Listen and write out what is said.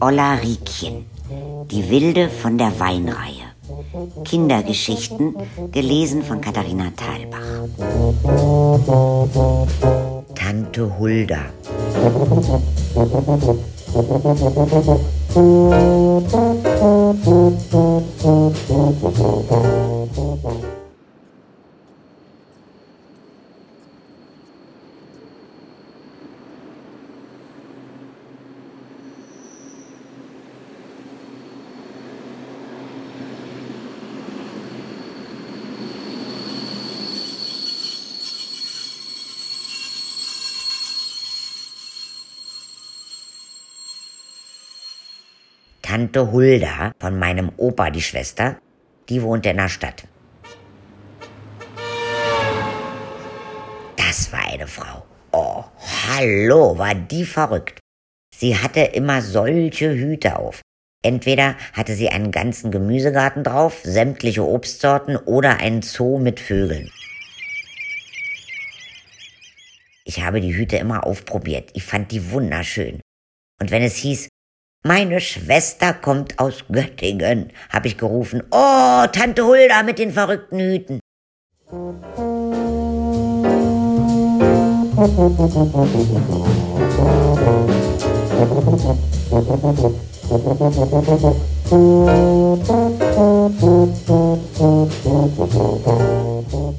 Olla Riekchen, die Wilde von der Weinreihe. Kindergeschichten, gelesen von Katharina Thalbach. Tante Hulda. Tante Hulda von meinem Opa, die Schwester, die wohnt in der Stadt. Das war eine Frau. Oh, hallo, war die verrückt. Sie hatte immer solche Hüte auf. Entweder hatte sie einen ganzen Gemüsegarten drauf, sämtliche Obstsorten oder einen Zoo mit Vögeln. Ich habe die Hüte immer aufprobiert. Ich fand die wunderschön. Und wenn es hieß, meine Schwester kommt aus Göttingen, habe ich gerufen. Oh, Tante Hulda mit den verrückten Hüten.